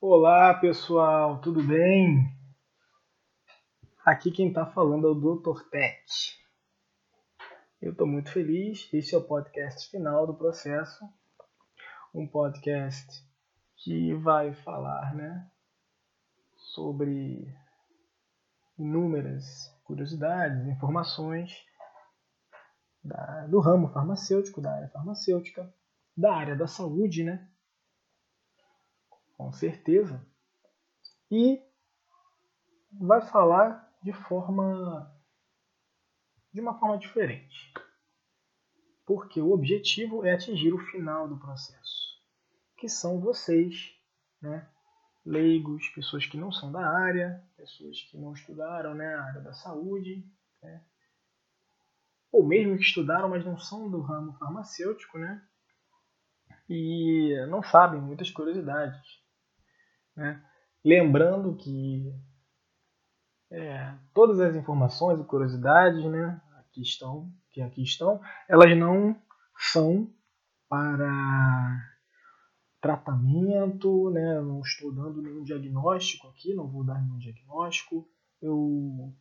Olá pessoal, tudo bem? Aqui quem está falando é o Dr. Tech. Eu estou muito feliz. Este é o podcast final do processo. Um podcast que vai falar né, sobre inúmeras curiosidades, informações da, do ramo farmacêutico, da área farmacêutica, da área da saúde, né? Com certeza. E vai falar de forma de uma forma diferente. Porque o objetivo é atingir o final do processo, que são vocês, né? leigos, pessoas que não são da área, pessoas que não estudaram né, a área da saúde, né? ou mesmo que estudaram, mas não são do ramo farmacêutico, né? E não sabem muitas curiosidades. Né? Lembrando que é, todas as informações e curiosidades né, aqui estão, que aqui estão, elas não são para tratamento, né? não estou dando nenhum diagnóstico aqui, não vou dar nenhum diagnóstico, eu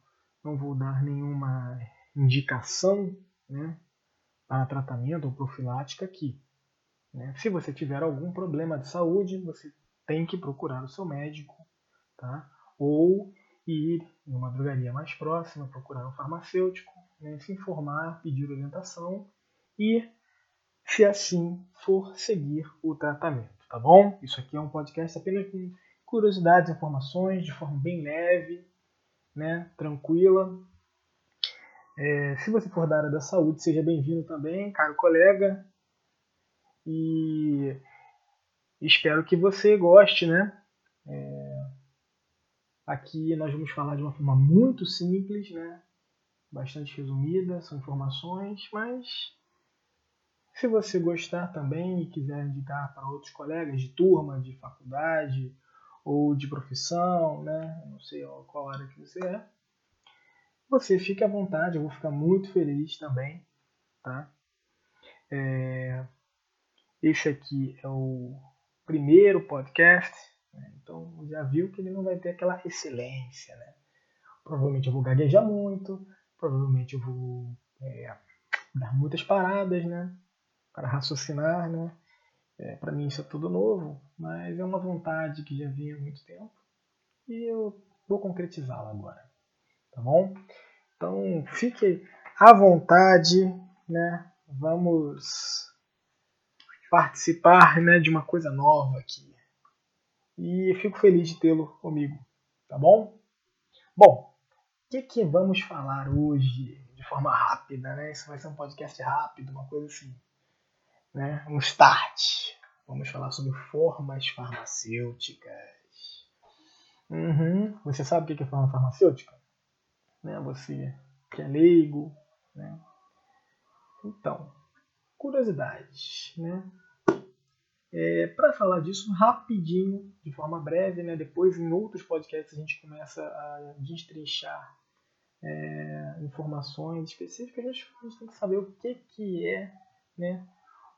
não vou dar nenhuma indicação né, para tratamento ou profilática aqui. Né? Se você tiver algum problema de saúde, você tem que procurar o seu médico, tá? ou ir em uma drogaria mais próxima, procurar um farmacêutico, né? se informar, pedir orientação e, se assim for, seguir o tratamento, tá bom? Isso aqui é um podcast apenas com curiosidades, informações, de forma bem leve, né? tranquila, é, se você for da área da saúde, seja bem-vindo também, caro colega. E espero que você goste, né? É, aqui nós vamos falar de uma forma muito simples, né? Bastante resumida, são informações, mas se você gostar também e quiser indicar para outros colegas de turma, de faculdade ou de profissão, né? Não sei qual área que você é, você fique à vontade, eu vou ficar muito feliz também, tá? É, esse aqui é o primeiro podcast, né? então já viu que ele não vai ter aquela excelência, né? Provavelmente eu vou gaguejar muito, provavelmente eu vou é, dar muitas paradas, né? Para raciocinar, né? É, para mim isso é tudo novo, mas é uma vontade que já vinha há muito tempo e eu vou concretizá-la agora tá bom? Então fique à vontade, né? Vamos participar né, de uma coisa nova aqui. E fico feliz de tê-lo comigo, tá bom? Bom, o que, que vamos falar hoje de forma rápida, né? Isso vai ser um podcast rápido, uma coisa assim, né? Um start. Vamos falar sobre formas farmacêuticas. Uhum. Você sabe o que é forma farmacêutica? né? Você que é leigo, né? Então, curiosidades, né? É, Para falar disso rapidinho, de forma breve, né? depois em outros podcasts a gente começa a destrinchar é, informações específicas, a gente, tem que saber o que, que é, né?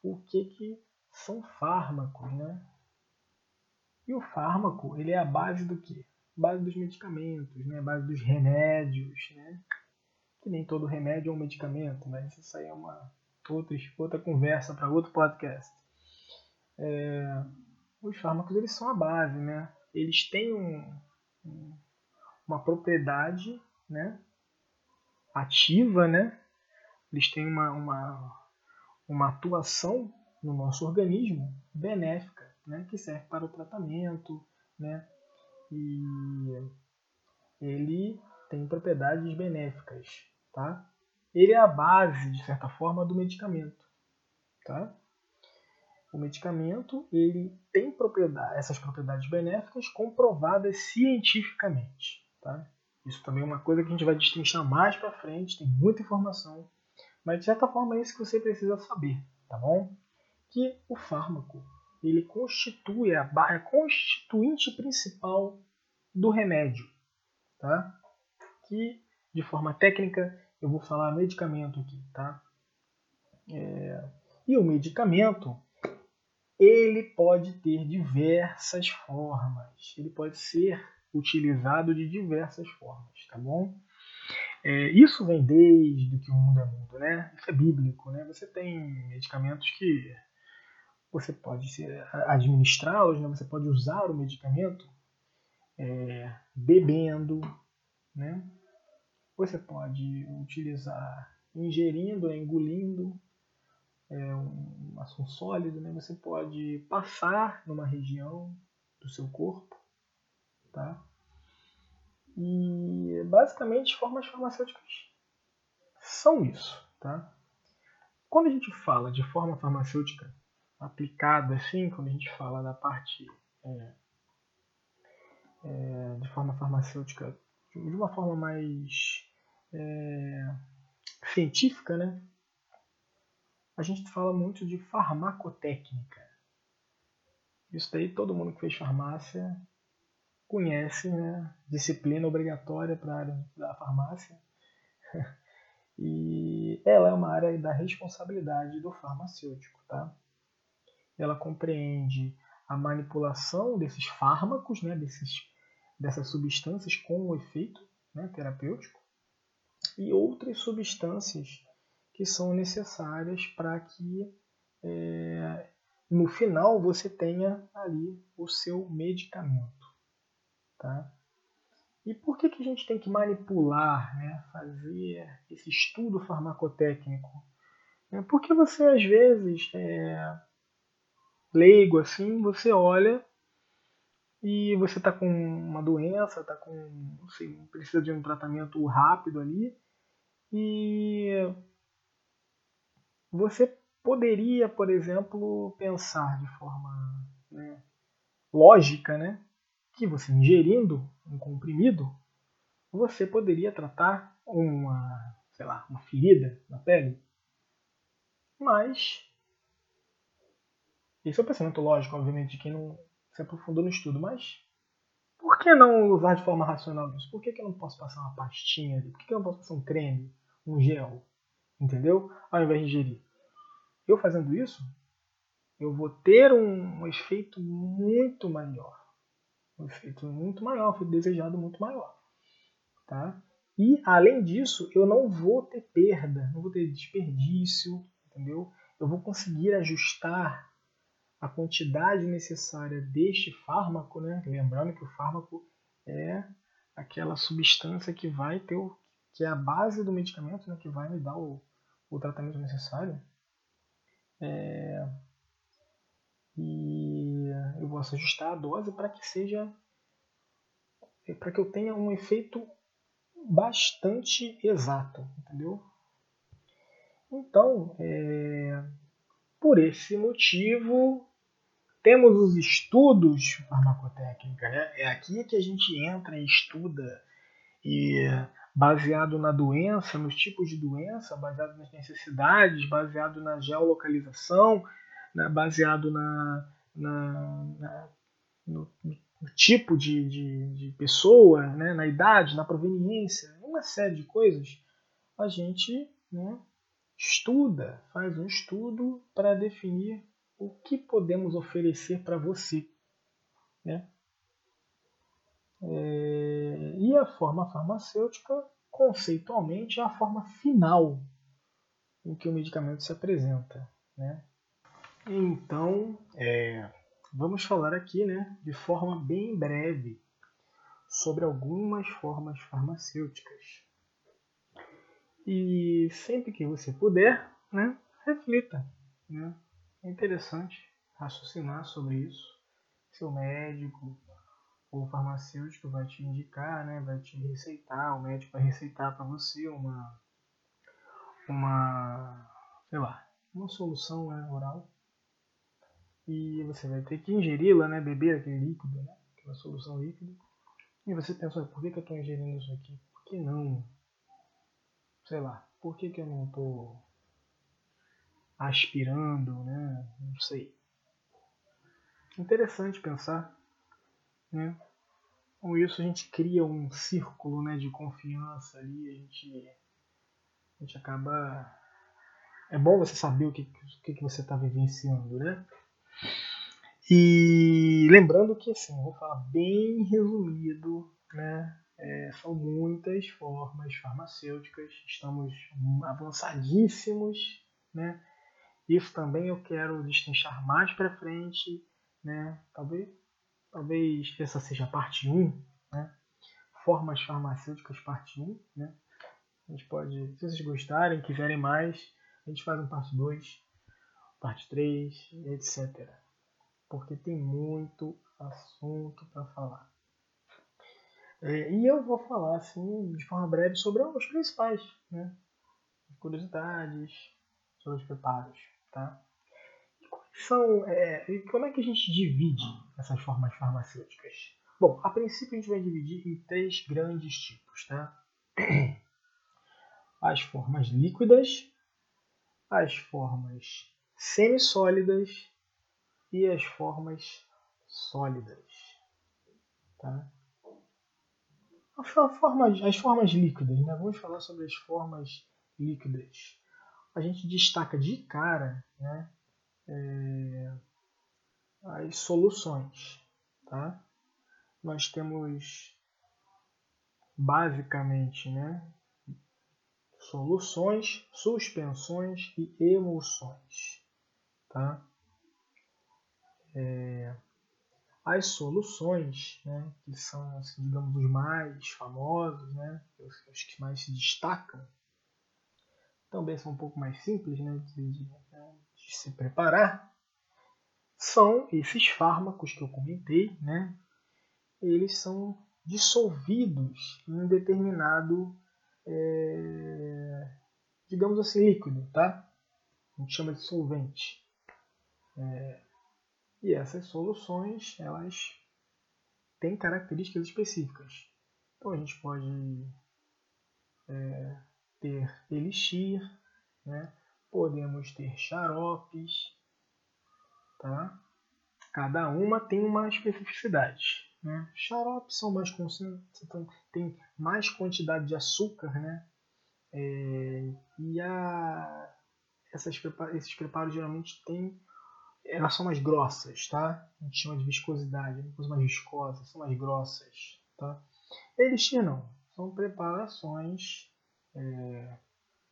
o que, que são fármacos. Né? E o fármaco ele é a base do que? base dos medicamentos, né? base dos remédios, né? que nem todo remédio é um medicamento, mas isso aí é uma outra, outra conversa para outro podcast. É, os fármacos eles são a base, né? Eles têm um, um, uma propriedade, né? Ativa, né? Eles têm uma, uma, uma atuação no nosso organismo benéfica, né? Que serve para o tratamento, né? e ele tem propriedades benéficas, tá? Ele é a base, de certa forma, do medicamento, tá? O medicamento ele tem propriedade, essas propriedades benéficas comprovadas cientificamente, tá? Isso também é uma coisa que a gente vai destrinchar mais para frente, tem muita informação, mas de certa forma é isso que você precisa saber, tá bom? Que o fármaco ele constitui a, a constituinte principal do remédio, tá? Que de forma técnica eu vou falar medicamento aqui, tá? É, e o medicamento ele pode ter diversas formas. Ele pode ser utilizado de diversas formas, tá bom? É, isso vem desde que o mundo é mundo, né? Isso é bíblico, né? Você tem medicamentos que você pode administrá-los, né? você pode usar o medicamento é, bebendo, né? Você pode utilizar ingerindo, engolindo é, um, um sólido, né? Você pode passar numa região do seu corpo, tá? E basicamente formas farmacêuticas são isso, tá? Quando a gente fala de forma farmacêutica aplicada assim, quando a gente fala da parte é, é, de forma farmacêutica de uma forma mais é, científica, né? A gente fala muito de farmacotécnica. Isso daí todo mundo que fez farmácia conhece, né? Disciplina obrigatória para a área da farmácia. e ela é uma área da responsabilidade do farmacêutico, tá? Ela compreende a manipulação desses fármacos, né? Desses, dessas substâncias com o efeito né? terapêutico e outras substâncias que são necessárias para que é, no final você tenha ali o seu medicamento. Tá? E por que, que a gente tem que manipular, né, fazer esse estudo farmacotécnico? É porque você às vezes é leigo assim, você olha e você está com uma doença, está com, sei, precisa de um tratamento rápido ali e você poderia, por exemplo, pensar de forma né, lógica, né, que você ingerindo um comprimido, você poderia tratar uma, sei lá, uma ferida na pele. Mas esse é o pensamento lógico, obviamente, de quem não se aprofundou no estudo, mas por que não usar de forma racional isso? Por que, que eu não posso passar uma pastinha? Por que, que eu não posso passar um creme, um gel? Entendeu? Ao invés de ingerir. Eu fazendo isso, eu vou ter um, um efeito muito maior. Um efeito muito maior, um efeito desejado muito maior. Tá? E, além disso, eu não vou ter perda, não vou ter desperdício, entendeu? Eu vou conseguir ajustar a quantidade necessária deste fármaco, né? lembrando que o fármaco é aquela substância que vai ter o, que é a base do medicamento, né? que vai me dar o, o tratamento necessário. É, e eu vou ajustar a dose para que seja para que eu tenha um efeito bastante exato, entendeu? Então, é, por esse motivo, temos os estudos farmacotécnica. Né? É aqui que a gente entra e estuda, e baseado na doença, nos tipos de doença, baseado nas necessidades, baseado na geolocalização, né? baseado na, na, na no, no, tipo de, de, de pessoa, né? na idade, na proveniência, uma série de coisas, a gente né, estuda, faz um estudo para definir o que podemos oferecer para você. Né? É, e a forma farmacêutica, conceitualmente, é a forma final em que o medicamento se apresenta. Né? Então, é, vamos falar aqui né, de forma bem breve sobre algumas formas farmacêuticas. E sempre que você puder, né, reflita. Né? É interessante raciocinar sobre isso. Seu médico ou farmacêutico vai te indicar, né, vai te receitar, o médico vai receitar para você uma, uma, sei lá, uma solução né, oral. E você vai ter que ingeri-la, né, beber aquele líquido, né, aquela solução líquida. E você pensa, por que, que eu estou ingerindo isso aqui? Por que não sei lá, por que, que eu não estou aspirando, né? Não sei. Interessante pensar, né? Com isso a gente cria um círculo, né, de confiança ali, a gente, a gente acaba é bom você saber o que, o que você está vivenciando, né? E lembrando que assim, vou falar bem resumido, né? É, são muitas formas farmacêuticas, estamos avançadíssimos, né? Isso também eu quero destrinchar mais para frente, né? Talvez, talvez essa seja a parte 1, né? Formas farmacêuticas parte 1, né? A gente pode, se vocês gostarem, quiserem mais, a gente faz um parte 2, parte 3, etc. Porque tem muito assunto para falar. É, e eu vou falar assim de forma breve sobre os principais, né? curiosidades, sobre os preparos, tá? São, é, como é que a gente divide essas formas farmacêuticas? Bom, a princípio a gente vai dividir em três grandes tipos, tá? As formas líquidas, as formas semissólidas e as formas sólidas, tá? As formas, as formas líquidas, né? Vamos falar sobre as formas líquidas. A gente destaca de cara, né? É, as soluções, tá? Nós temos basicamente, né? Soluções, suspensões e emulsões, tá? É, as soluções, né, que são, assim, digamos, os mais famosos, né, os, que mais se destacam, também são um pouco mais simples né, de, de, de se preparar, são esses fármacos que eu comentei, né, eles são dissolvidos em determinado, é, digamos assim, líquido, tá? A gente chama de solvente. É, e essas soluções, elas têm características específicas. Então a gente pode é, ter elixir, né? Podemos ter xaropes, tá? Cada uma tem uma especificidade. Né? Xaropes são mais tem mais quantidade de açúcar, né? É, e a, essas, esses preparos geralmente têm elas são mais grossas, tá? A gente chama de viscosidade, uma coisa mais viscosa, são mais grossas, tá? Elixir não, são preparações é,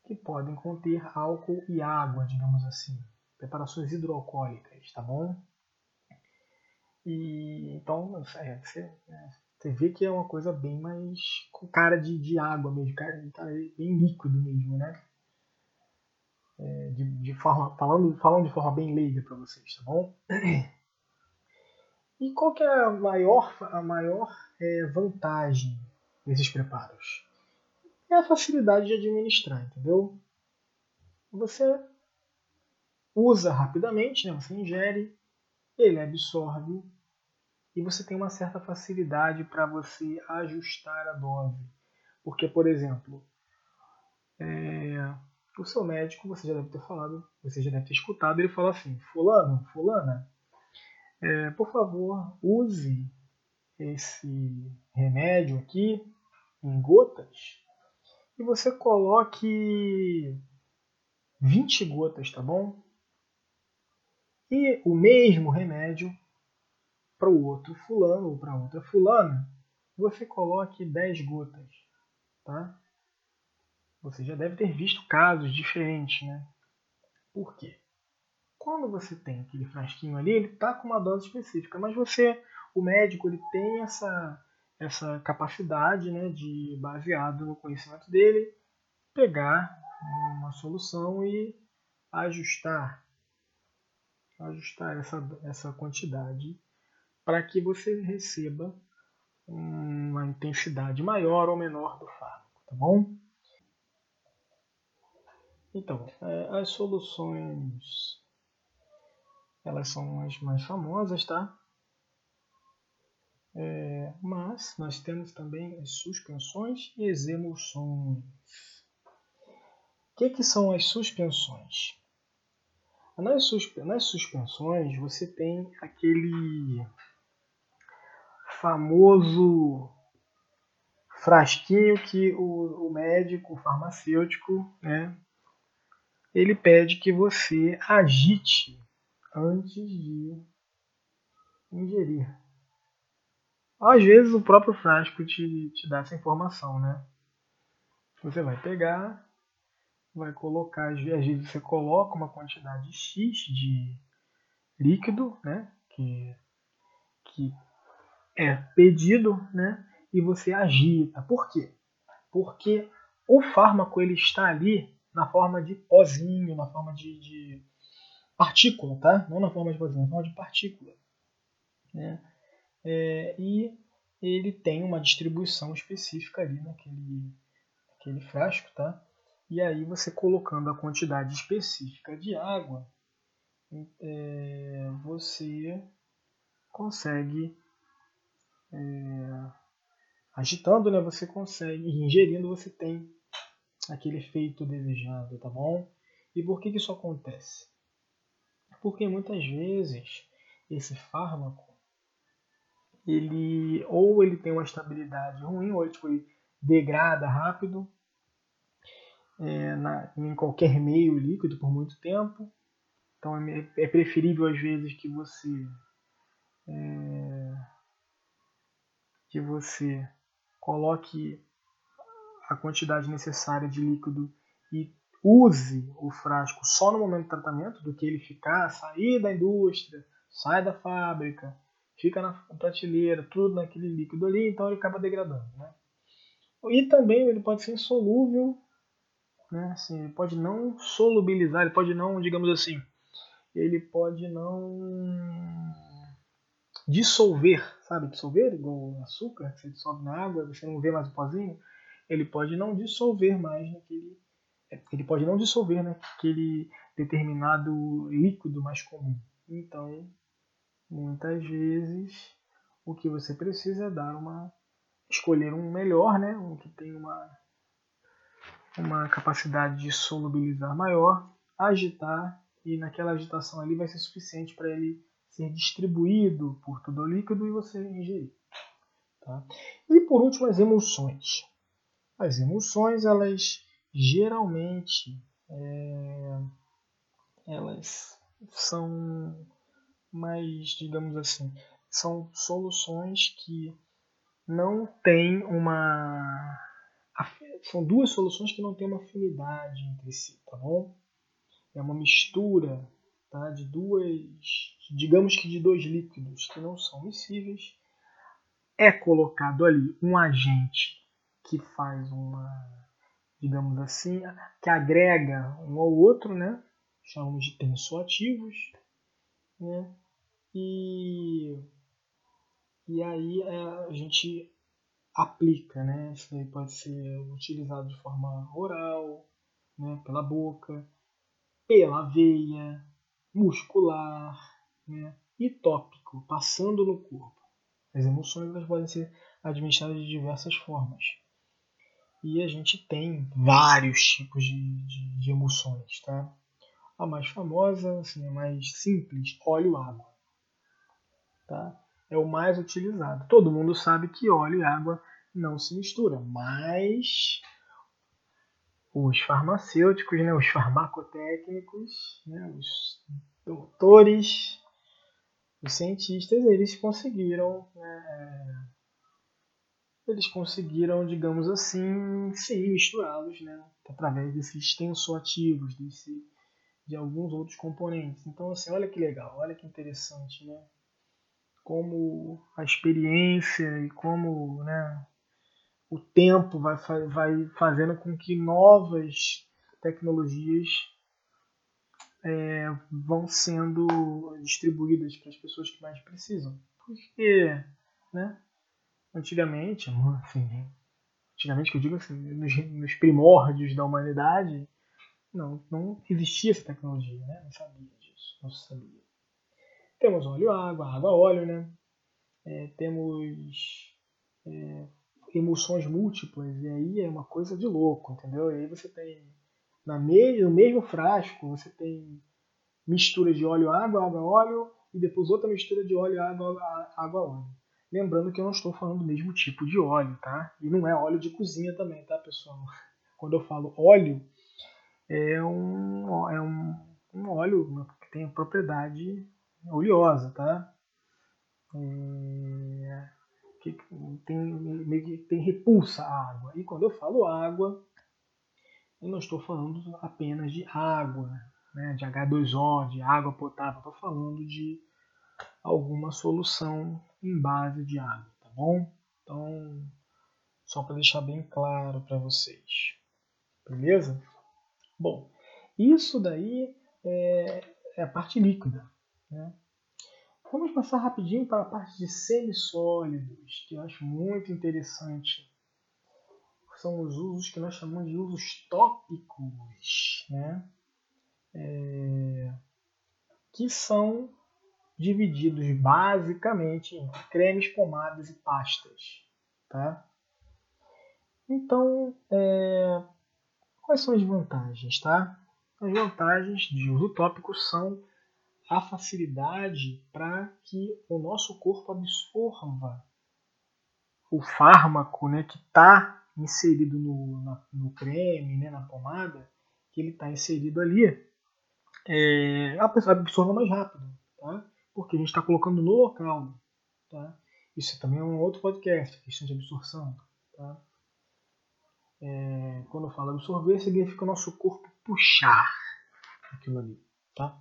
que podem conter álcool e água, digamos assim, preparações hidroalcoólicas, tá bom? E então é, você, é, você, vê que é uma coisa bem mais com cara de, de água mesmo, cara, cara bem líquido mesmo, né? é, de, de, forma falando, falando de forma bem leiga para vocês, tá bom? E qual que é a maior, a maior é, vantagem desses preparos? É a facilidade de administrar, entendeu? Você usa rapidamente, né? você ingere, ele absorve e você tem uma certa facilidade para você ajustar a dose. Porque, por exemplo, é, o seu médico, você já deve ter falado, você já deve ter escutado, ele fala assim: Fulano, Fulana, é, por favor, use esse remédio aqui em gotas e você coloque 20 gotas, tá bom? E o mesmo remédio para o outro fulano ou para outra fulana, você coloque 10 gotas, tá? Você já deve ter visto casos diferentes, né? Por quê? Quando você tem aquele frasquinho ali, ele está com uma dose específica, mas você, o médico, ele tem essa, essa capacidade, né, de, baseado no conhecimento dele, pegar uma solução e ajustar ajustar essa, essa quantidade para que você receba uma intensidade maior ou menor do fármaco, tá bom? Então, é, as soluções elas são as mais famosas, tá? É, mas nós temos também as suspensões e as emulsões. O que, que são as suspensões? Nas, suspe nas suspensões você tem aquele famoso frasquinho que o, o médico, o farmacêutico, né, ele pede que você agite antes de ingerir. Às vezes o próprio frasco te, te dá essa informação, né? Você vai pegar, vai colocar, às vezes você coloca uma quantidade X de líquido, né? Que, que é pedido, né? E você agita. Por quê? Porque o fármaco ele está ali na forma de pozinho, na forma de, de partícula, tá? Não na forma de pozinho, na forma de partícula. Né? É, e ele tem uma distribuição específica ali naquele, naquele frasco, tá? E aí você colocando a quantidade específica de água, é, você consegue é, agitando, né? Você consegue ingerindo, você tem aquele efeito desejado, tá bom? E por que, que isso acontece? Porque muitas vezes esse fármaco ele ou ele tem uma estabilidade ruim ou ele, tipo, ele degrada rápido é, na, em qualquer meio líquido por muito tempo. Então é, é preferível às vezes que você é, que você coloque a quantidade necessária de líquido e use o frasco só no momento do tratamento, do que ele ficar, sair da indústria, sai da fábrica, fica na prateleira, tudo naquele líquido ali, então ele acaba degradando. Né? E também ele pode ser insolúvel, né? assim, ele pode não solubilizar, ele pode não, digamos assim, ele pode não dissolver, sabe? Dissolver, igual açúcar, que você dissolve na água, você não vê mais o pozinho, ele pode não dissolver mais naquele. Ele pode não dissolver naquele determinado líquido mais comum. Então, muitas vezes, o que você precisa é dar uma. escolher um melhor, né? Um que tem uma, uma capacidade de solubilizar maior, agitar, e naquela agitação ali vai ser suficiente para ele ser distribuído por todo o líquido e você ingerir. Tá? E por último, as emulsões. As emulsões, elas geralmente é, elas são mais, digamos assim, são soluções que não têm uma são duas soluções que não têm uma afinidade entre si, tá bom? É uma mistura tá, de duas, digamos que de dois líquidos que não são miscíveis. É colocado ali um agente que faz uma, digamos assim, que agrega um ao outro, né? Chamamos de tensoativos, né? E, e aí é, a gente aplica, né? Isso aí pode ser utilizado de forma oral, né? pela boca, pela veia, muscular né? e tópico, passando no corpo. As emoções elas podem ser administradas de diversas formas. E a gente tem vários tipos de, de, de emoções, tá? A mais famosa, assim, a mais simples, óleo-água. Tá? É o mais utilizado. Todo mundo sabe que óleo e água não se misturam, mas os farmacêuticos, né, os farmacotécnicos, né, os doutores, os cientistas, eles conseguiram né, eles conseguiram, digamos assim, sim, misturá-los, né? Através desses tensoativos, desse, de alguns outros componentes. Então, assim, olha que legal, olha que interessante, né? Como a experiência e como né, o tempo vai, vai fazendo com que novas tecnologias é, vão sendo distribuídas para as pessoas que mais precisam. Porque, né? antigamente, assim, antigamente que eu digo assim, nos, nos, primórdios da humanidade, não, não existia essa tecnologia, né? Não sabia disso, não sabia. Temos óleo água, água óleo, né? É, temos é, emulsões múltiplas, e aí é uma coisa de louco, entendeu? E aí você tem, na me, no mesmo frasco, você tem mistura de óleo água, água óleo, e depois outra mistura de óleo água, água óleo. Lembrando que eu não estou falando do mesmo tipo de óleo, tá? E não é óleo de cozinha também, tá, pessoal? Quando eu falo óleo, é um, é um, um óleo que tem a propriedade oleosa, tá? é, que tem, tem repulsa à água. E quando eu falo água, eu não estou falando apenas de água, né, de H2O, de água potável, estou falando de alguma solução em base de água, tá bom? Então, só para deixar bem claro para vocês. Beleza? Bom, isso daí é, é a parte líquida. Né? Vamos passar rapidinho para a parte de semissólidos, que eu acho muito interessante. São os usos que nós chamamos de usos tópicos, né? É, que são divididos basicamente em cremes, pomadas e pastas. Tá? Então, é, quais são as vantagens? Tá? As vantagens de uso tópico são a facilidade para que o nosso corpo absorva o fármaco né, que está inserido no, na, no creme, né, na pomada, que ele está inserido ali, é, absorva mais rápido, tá? porque a gente está colocando no local. Tá? Isso também é um outro podcast, questão de absorção. Tá? É, quando eu falo absorver, significa o nosso corpo puxar aquilo ali. Tá?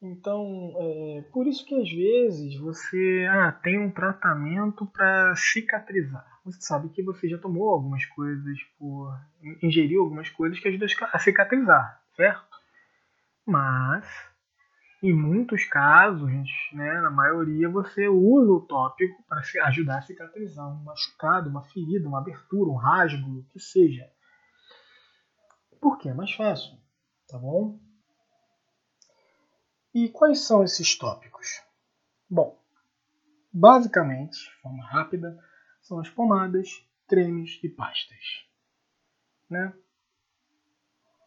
Então, é, por isso que às vezes você ah, tem um tratamento para cicatrizar. Você sabe que você já tomou algumas coisas, por, ingeriu algumas coisas que ajudam a cicatrizar, certo? Mas, em muitos casos, né, na maioria, você usa o tópico para ajudar a cicatrizar um machucado, uma ferida, uma abertura, um rasgo, o que seja. Porque é mais fácil, tá bom? E quais são esses tópicos? Bom, basicamente, de forma rápida, são as pomadas, cremes e pastas. Né?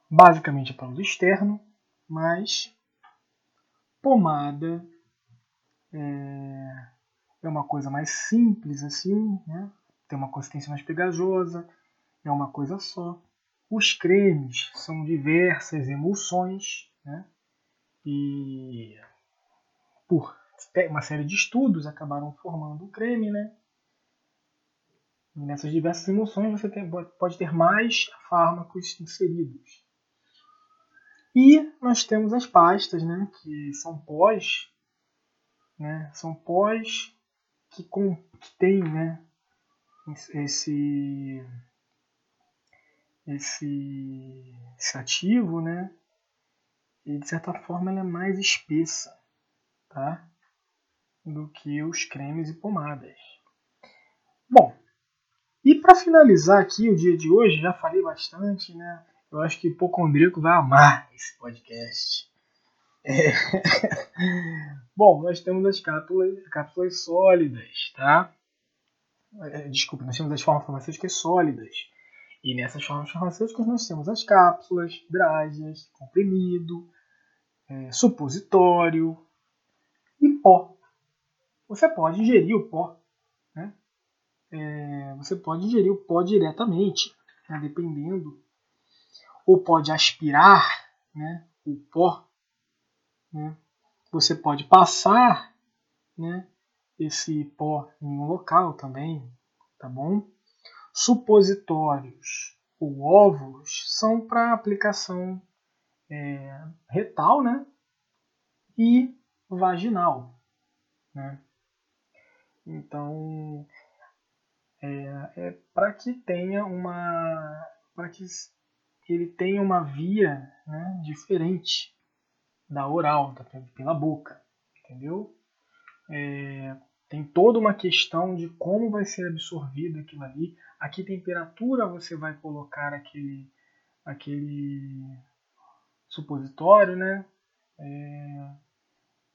Basicamente é para uso externo, mas pomada é, é uma coisa mais simples assim, né? tem uma consistência mais pegajosa, é uma coisa só. Os cremes são diversas emulsões, né? E por uma série de estudos acabaram formando o creme, né? E nessas diversas emulsões você tem, pode ter mais fármacos inseridos. E nós temos as pastas, né, que são pós, né, são pós que, com, que tem, né, esse, esse, esse ativo, né, e de certa forma ela é mais espessa, tá? Do que os cremes e pomadas. Bom, e para finalizar aqui o dia de hoje, já falei bastante, né? Eu acho que o Hipocondríaco vai amar esse podcast. É. Bom, nós temos as cápsulas, cápsulas sólidas, tá? É, desculpa, nós temos as formas farmacêuticas sólidas. E nessas formas farmacêuticas nós temos as cápsulas, drágeas, comprimido, é, supositório e pó. Você pode ingerir o pó. Né? É, você pode ingerir o pó diretamente, né, dependendo. Ou pode aspirar né, o pó. Né? Você pode passar né, esse pó em um local também, tá bom? Supositórios ou óvulos são para aplicação é, retal né? e vaginal. Né? Então, é, é para que tenha uma. para que ele tenha uma via né, diferente da oral, da, pela boca. Entendeu? É, tem toda uma questão de como vai ser absorvido aquilo ali, a que temperatura você vai colocar aquele, aquele supositório, né? É,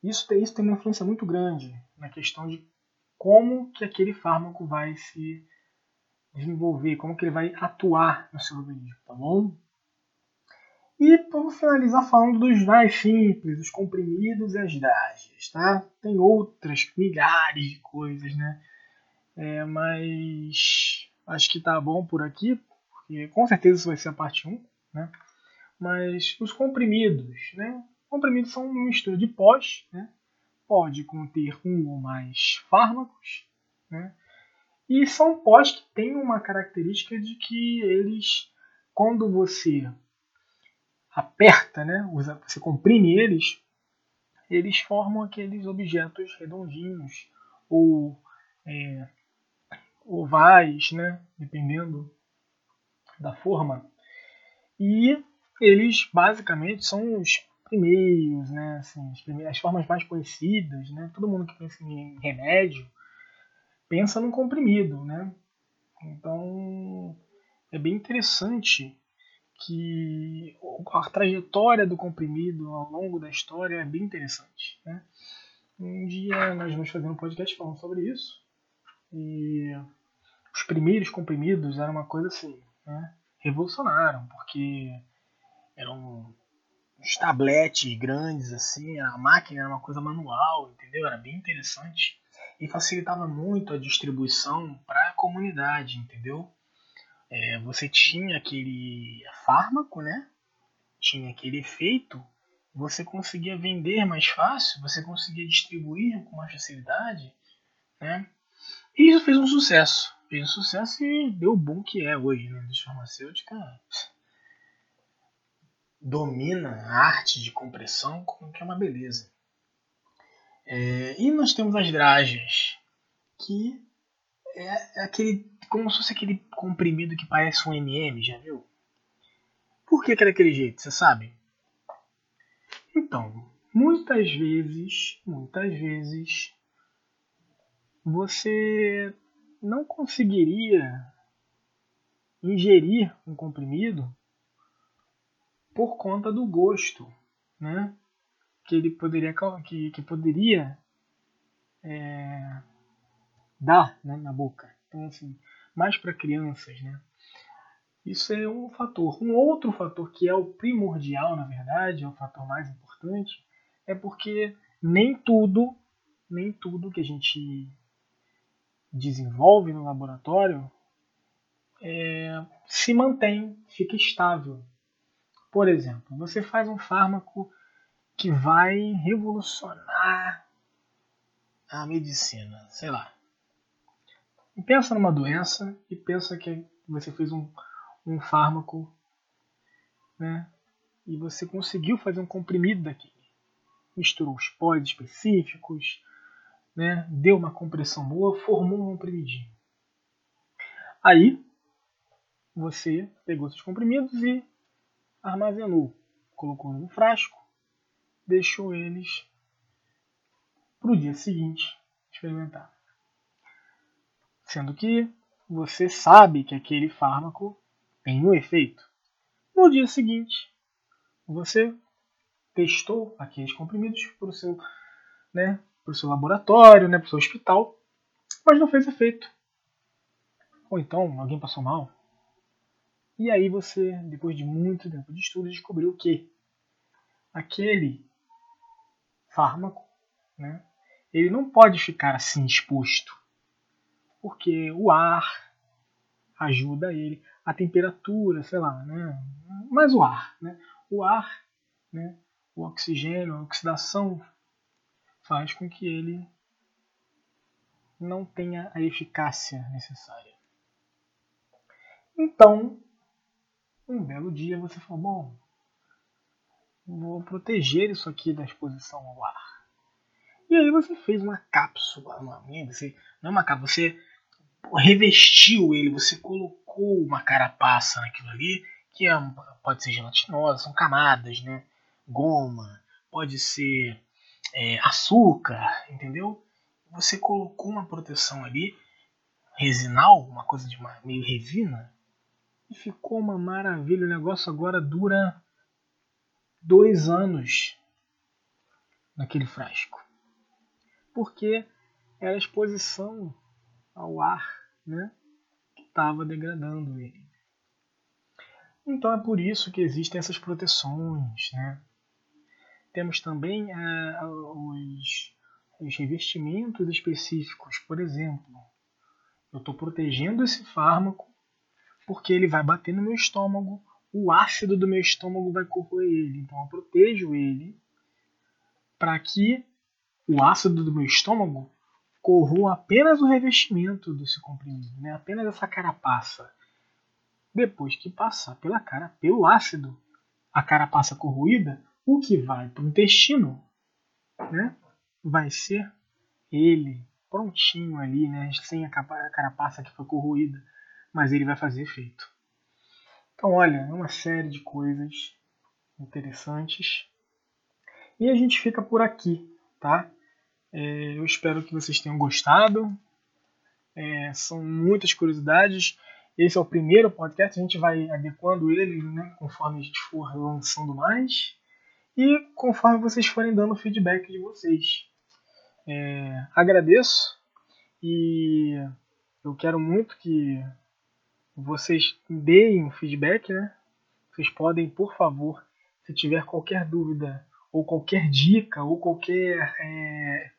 isso, isso tem uma influência muito grande na questão de como que aquele fármaco vai se desenvolver, como que ele vai atuar no seu organismo, tá bom? E vamos finalizar falando dos mais simples, os comprimidos e as drágeas, tá? Tem outras milhares de coisas, né? É, mas acho que tá bom por aqui, porque com certeza isso vai ser a parte 1, né? Mas os comprimidos, né? Comprimidos são uma mistura de pós, né? pode conter um ou mais fármacos, né? e são pós que têm uma característica de que eles, quando você aperta, né, você comprime eles, eles formam aqueles objetos redondinhos ou é, ovais, né, dependendo da forma. E eles basicamente são os primeiros, né, assim, as, primeiras, as formas mais conhecidas, né, todo mundo que pensa em remédio pensa num comprimido, né. Então é bem interessante que a trajetória do comprimido ao longo da história é bem interessante. Né? Um dia nós vamos fazer um podcast falando sobre isso. E os primeiros comprimidos eram uma coisa assim, né? revolucionaram, porque eram uns tabletes grandes assim, a máquina era uma coisa manual, entendeu? Era bem interessante e facilitava muito a distribuição para a comunidade, entendeu? é, você tinha aquele fármaco, né? Tinha aquele efeito, você conseguia vender mais fácil, você conseguia distribuir com mais facilidade, né? E isso fez um sucesso. Fez um sucesso e deu o bom que é hoje, né? A farmacêutica domina a arte de compressão, que é uma beleza. É, e nós temos as dragas, que é, é aquele como se fosse aquele comprimido que parece um MM, já viu? Por que, que é daquele jeito, você sabe? Então, muitas vezes, muitas vezes, você não conseguiria ingerir um comprimido por conta do gosto, né? Que ele poderia que, que poderia é, dar né, na boca. Então, assim, mais para crianças, né? Isso é um fator. Um outro fator que é o primordial, na verdade, é o fator mais importante, é porque nem tudo, nem tudo que a gente desenvolve no laboratório é, se mantém, fica estável. Por exemplo, você faz um fármaco que vai revolucionar a medicina, sei lá. E pensa numa doença e pensa que você fez um, um fármaco, né? E você conseguiu fazer um comprimido daquele. Misturou os pós específicos, né? Deu uma compressão boa, formou um comprimidinho. Aí você pegou esses comprimidos e armazenou, colocou num frasco, deixou eles para o dia seguinte experimentar. Sendo que você sabe que aquele fármaco tem um efeito. No dia seguinte, você testou aqueles comprimidos para o seu, né, seu laboratório, né, para o seu hospital, mas não fez efeito. Ou então alguém passou mal. E aí você, depois de muito tempo de estudo, descobriu que aquele fármaco, né, ele não pode ficar assim exposto porque o ar ajuda ele, a temperatura, sei lá, né? Mas o ar, né? O ar, né? O oxigênio, a oxidação faz com que ele não tenha a eficácia necessária. Então, um belo dia você falou, bom, vou proteger isso aqui da exposição ao ar. E aí você fez uma cápsula, uma, você, não é uma cápsula, você revestiu ele, você colocou uma carapaça naquilo ali, que é, pode ser gelatinosa, são camadas, né? Goma, pode ser é, açúcar, entendeu? Você colocou uma proteção ali, resinal, uma coisa de uma, meio resina, e ficou uma maravilha. O negócio agora dura dois anos naquele frasco. Porque era a exposição ao ar né, que estava degradando ele. Então é por isso que existem essas proteções. Né? Temos também é, os, os revestimentos específicos. Por exemplo, eu estou protegendo esse fármaco porque ele vai bater no meu estômago, o ácido do meu estômago vai corroer ele. Então eu protejo ele para que o ácido do meu estômago corroa apenas o revestimento desse comprimido, né? apenas essa carapaça. Depois que passar pela cara, pelo ácido, a carapaça corroída, o que vai para o intestino né? vai ser ele prontinho ali, né? sem a carapaça que foi corroída, mas ele vai fazer efeito. Então, olha, é uma série de coisas interessantes. E a gente fica por aqui, tá? É, eu espero que vocês tenham gostado. É, são muitas curiosidades. Esse é o primeiro podcast, a gente vai adequando ele né, conforme a gente for lançando mais e conforme vocês forem dando feedback de vocês. É, agradeço e eu quero muito que vocês deem um feedback, né? Vocês podem, por favor, se tiver qualquer dúvida ou qualquer dica ou qualquer é,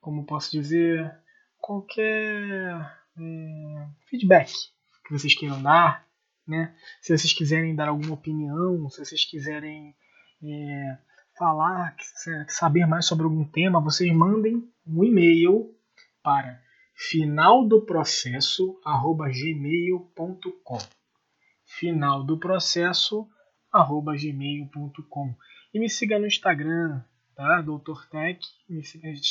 como posso dizer, qualquer é, feedback que vocês queiram dar, né? Se vocês quiserem dar alguma opinião, se vocês quiserem é, falar, saber mais sobre algum tema, vocês mandem um e-mail para finaldoprocesso@gmail.com. finaldoprocesso@gmail.com. E me siga no Instagram, tá? Doutor Tech,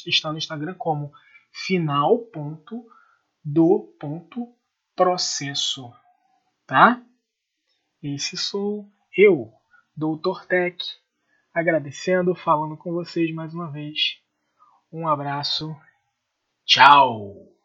está no Instagram como final.do.processo, tá? Esse sou eu, Doutor Tech, agradecendo, falando com vocês mais uma vez. Um abraço. Tchau!